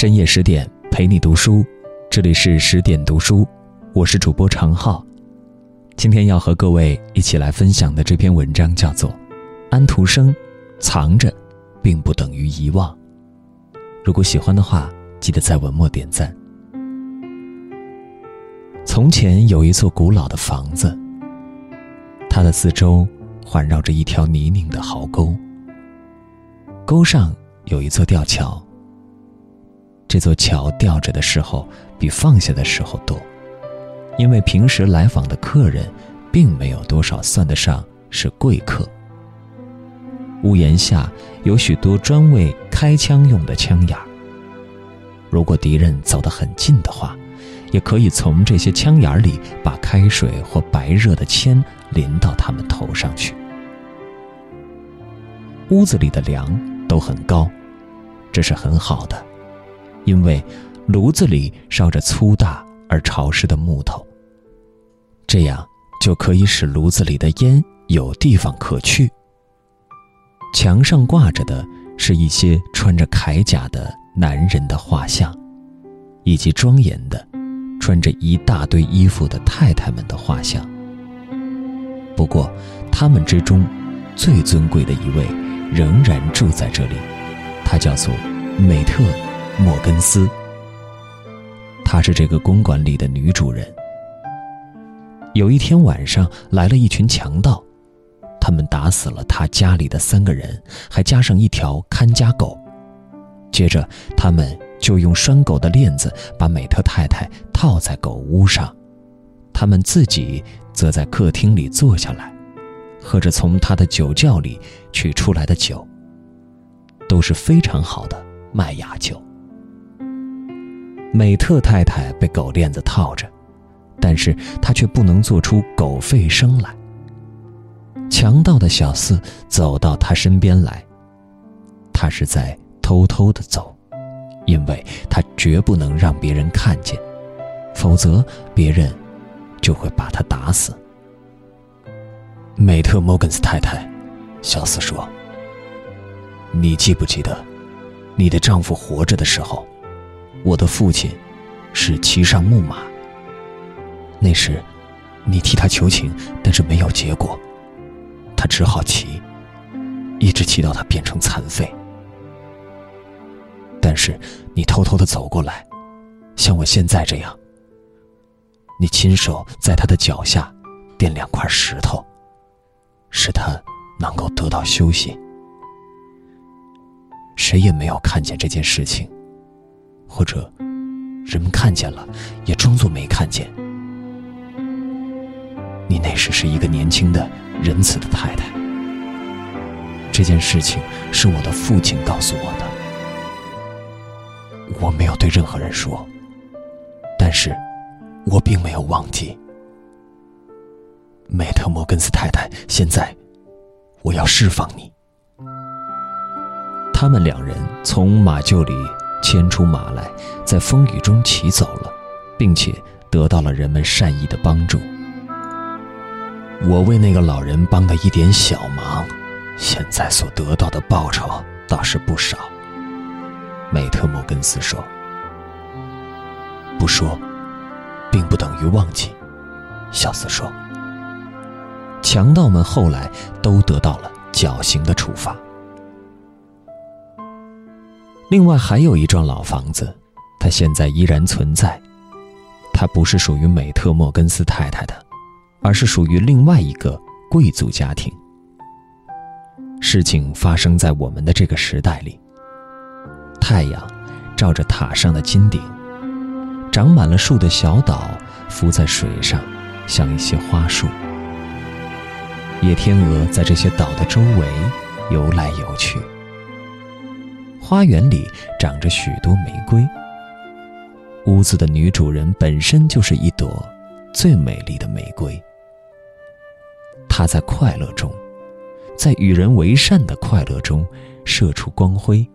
深夜十点陪你读书，这里是十点读书，我是主播常浩。今天要和各位一起来分享的这篇文章叫做《安徒生藏着，并不等于遗忘》。如果喜欢的话，记得在文末点赞。从前有一座古老的房子，它的四周环绕着一条泥泞的壕沟，沟上有一座吊桥。这座桥吊着的时候比放下的时候多，因为平时来访的客人，并没有多少算得上是贵客。屋檐下有许多专为开枪用的枪眼儿。如果敌人走得很近的话，也可以从这些枪眼里把开水或白热的铅淋到他们头上去。屋子里的梁都很高，这是很好的。因为炉子里烧着粗大而潮湿的木头，这样就可以使炉子里的烟有地方可去。墙上挂着的是一些穿着铠甲的男人的画像，以及庄严的穿着一大堆衣服的太太们的画像。不过，他们之中最尊贵的一位仍然住在这里，他叫做美特。莫根斯，她是这个公馆里的女主人。有一天晚上，来了一群强盗，他们打死了他家里的三个人，还加上一条看家狗。接着，他们就用拴狗的链子把美特太太套在狗屋上，他们自己则在客厅里坐下来，喝着从他的酒窖里取出来的酒，都是非常好的麦芽酒。美特太太被狗链子套着，但是她却不能做出狗吠声来。强盗的小四走到她身边来，他是在偷偷的走，因为他绝不能让别人看见，否则别人就会把他打死。美特摩根斯太太，小四说：“你记不记得，你的丈夫活着的时候？”我的父亲是骑上木马。那时，你替他求情，但是没有结果，他只好骑，一直骑到他变成残废。但是你偷偷的走过来，像我现在这样，你亲手在他的脚下垫两块石头，使他能够得到休息。谁也没有看见这件事情。或者，人们看见了，也装作没看见。你那时是一个年轻的、仁慈的太太。这件事情是我的父亲告诉我的，我没有对任何人说，但是，我并没有忘记。美特摩根斯太太，现在，我要释放你。他们两人从马厩里。牵出马来，在风雨中骑走了，并且得到了人们善意的帮助。我为那个老人帮的一点小忙，现在所得到的报酬倒是不少。美特摩根斯说：“不说，并不等于忘记。”小斯说：“强盗们后来都得到了绞刑的处罚。”另外还有一幢老房子，它现在依然存在。它不是属于美特莫根斯太太的，而是属于另外一个贵族家庭。事情发生在我们的这个时代里。太阳照着塔上的金顶，长满了树的小岛浮在水上，像一些花束。野天鹅在这些岛的周围游来游去。花园里长着许多玫瑰。屋子的女主人本身就是一朵最美丽的玫瑰。她在快乐中，在与人为善的快乐中射出光辉。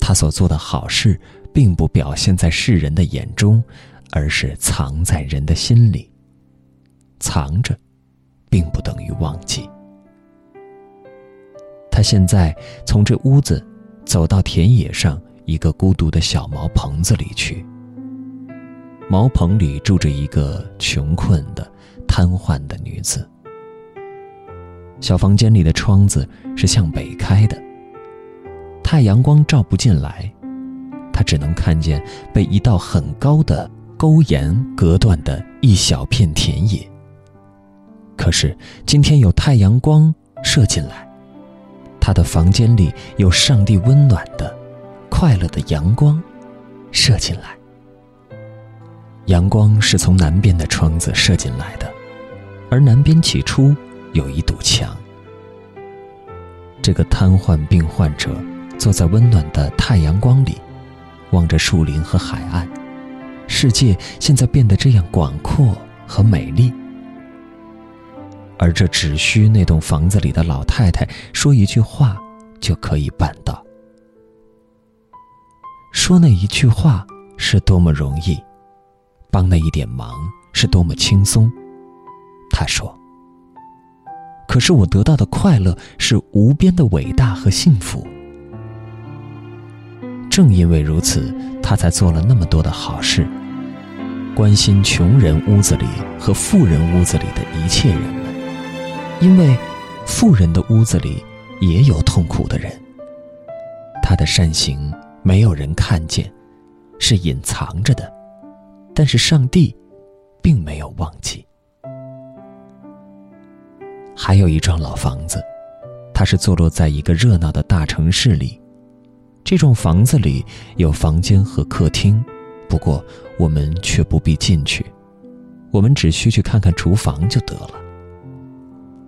她所做的好事，并不表现在世人的眼中，而是藏在人的心里。藏着，并不等于忘记。她现在从这屋子。走到田野上一个孤独的小茅棚子里去。茅棚里住着一个穷困的、瘫痪的女子。小房间里的窗子是向北开的，太阳光照不进来，她只能看见被一道很高的沟沿隔断的一小片田野。可是今天有太阳光射进来，他的房间里有上帝温暖的、快乐的阳光射进来。阳光是从南边的窗子射进来的，而南边起初。有一堵墙。这个瘫痪病患者坐在温暖的太阳光里，望着树林和海岸，世界现在变得这样广阔和美丽。而这只需那栋房子里的老太太说一句话就可以办到。说那一句话是多么容易，帮那一点忙是多么轻松。他说。可是我得到的快乐是无边的伟大和幸福。正因为如此，他才做了那么多的好事，关心穷人屋子里和富人屋子里的一切人。因为富人的屋子里也有痛苦的人，他的善行没有人看见，是隐藏着的，但是上帝并没有忘记。还有一幢老房子，它是坐落在一个热闹的大城市里。这幢房子里有房间和客厅，不过我们却不必进去，我们只需去看看厨房就得了。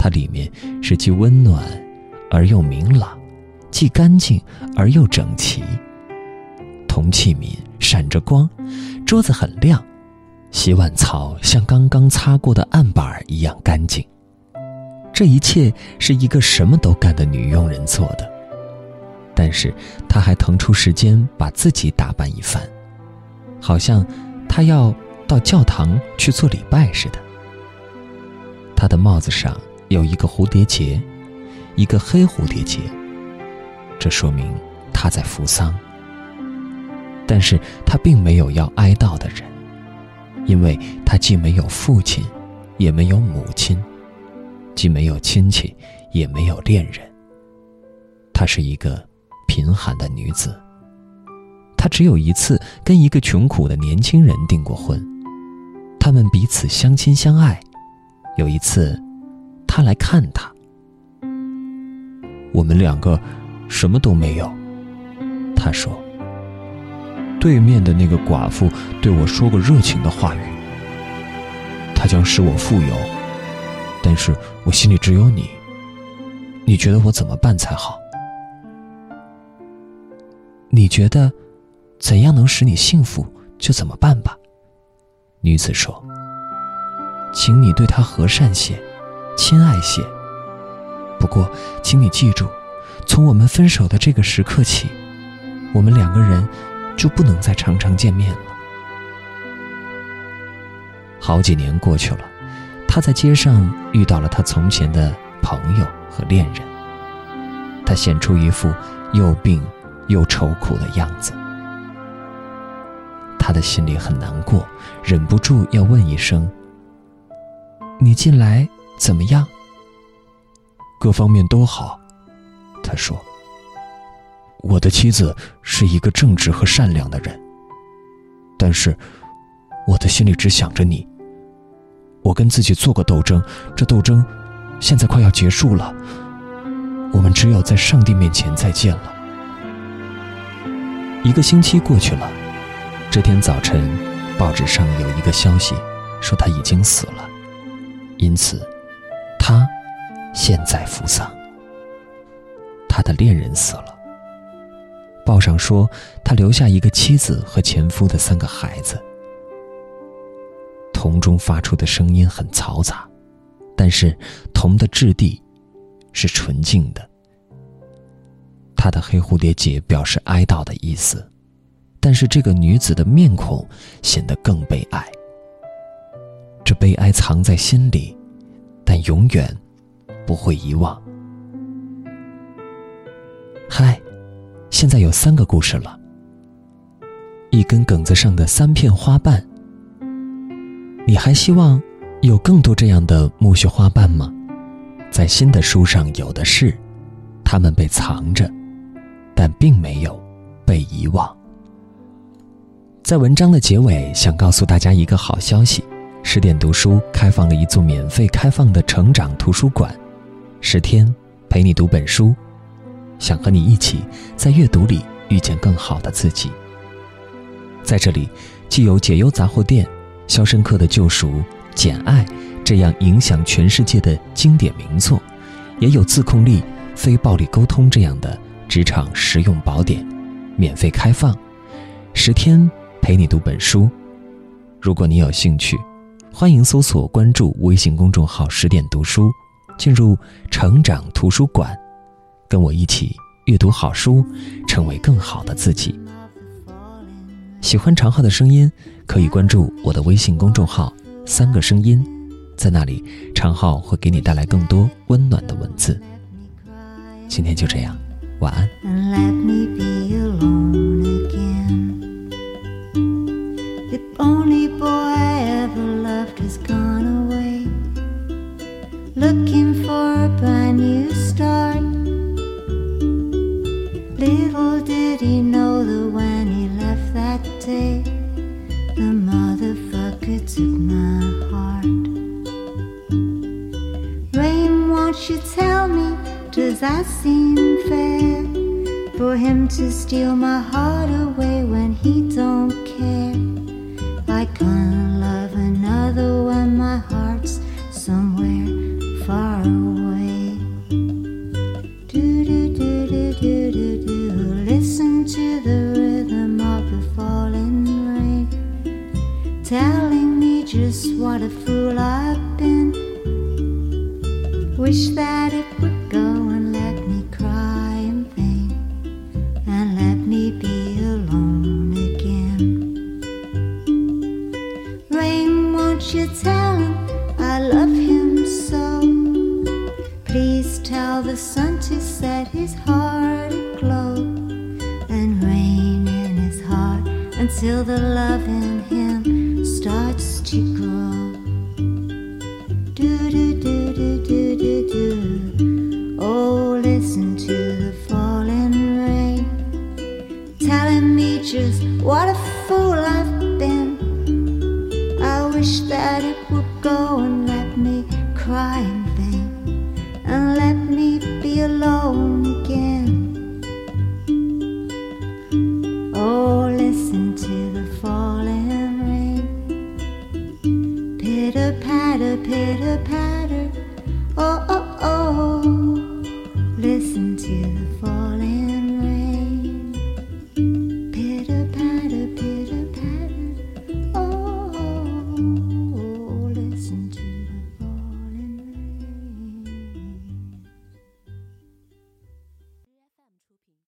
它里面是既温暖而又明朗，既干净而又整齐。铜器皿闪着光，桌子很亮，洗碗槽像刚刚擦过的案板一样干净。这一切是一个什么都干的女佣人做的，但是她还腾出时间把自己打扮一番，好像她要到教堂去做礼拜似的。她的帽子上有一个蝴蝶结，一个黑蝴蝶结，这说明她在扶丧。但是她并没有要哀悼的人，因为她既没有父亲，也没有母亲。既没有亲戚，也没有恋人。她是一个贫寒的女子。她只有一次跟一个穷苦的年轻人订过婚，他们彼此相亲相爱。有一次，他来看他，我们两个什么都没有。他说：“对面的那个寡妇对我说过热情的话语，她将使我富有。”但是我心里只有你。你觉得我怎么办才好？你觉得怎样能使你幸福，就怎么办吧。女子说：“请你对他和善些，亲爱些。不过，请你记住，从我们分手的这个时刻起，我们两个人就不能再常常见面了。”好几年过去了。他在街上遇到了他从前的朋友和恋人，他显出一副又病又愁苦的样子。他的心里很难过，忍不住要问一声：“你近来怎么样？”各方面都好，他说：“我的妻子是一个正直和善良的人，但是我的心里只想着你。”我跟自己做过斗争，这斗争现在快要结束了。我们只有在上帝面前再见了。一个星期过去了，这天早晨，报纸上有一个消息，说他已经死了，因此他现在服丧。他的恋人死了。报上说他留下一个妻子和前夫的三个孩子。铜中发出的声音很嘈杂，但是铜的质地是纯净的。他的黑蝴蝶结表示哀悼的意思，但是这个女子的面孔显得更悲哀。这悲哀藏在心里，但永远不会遗忘。嗨，现在有三个故事了，一根梗子上的三片花瓣。你还希望有更多这样的苜蓿花瓣吗？在新的书上有的是，它们被藏着，但并没有被遗忘。在文章的结尾，想告诉大家一个好消息：十点读书开放了一座免费开放的成长图书馆，十天陪你读本书，想和你一起在阅读里遇见更好的自己。在这里，既有解忧杂货店。《肖申克的救赎》《简爱》这样影响全世界的经典名作，也有自控力、非暴力沟通这样的职场实用宝典，免费开放，十天陪你读本书。如果你有兴趣，欢迎搜索关注微信公众号“十点读书”，进入成长图书馆，跟我一起阅读好书，成为更好的自己。喜欢长浩的声音。可以关注我的微信公众号“三个声音”，在那里，常浩会给你带来更多温暖的文字。今天就这样，晚安。looking for a brand new start. Little did he know that when he left that day, the motherfucker took my heart. Rain, won't you tell me, does that seem fair for him to steal my heart?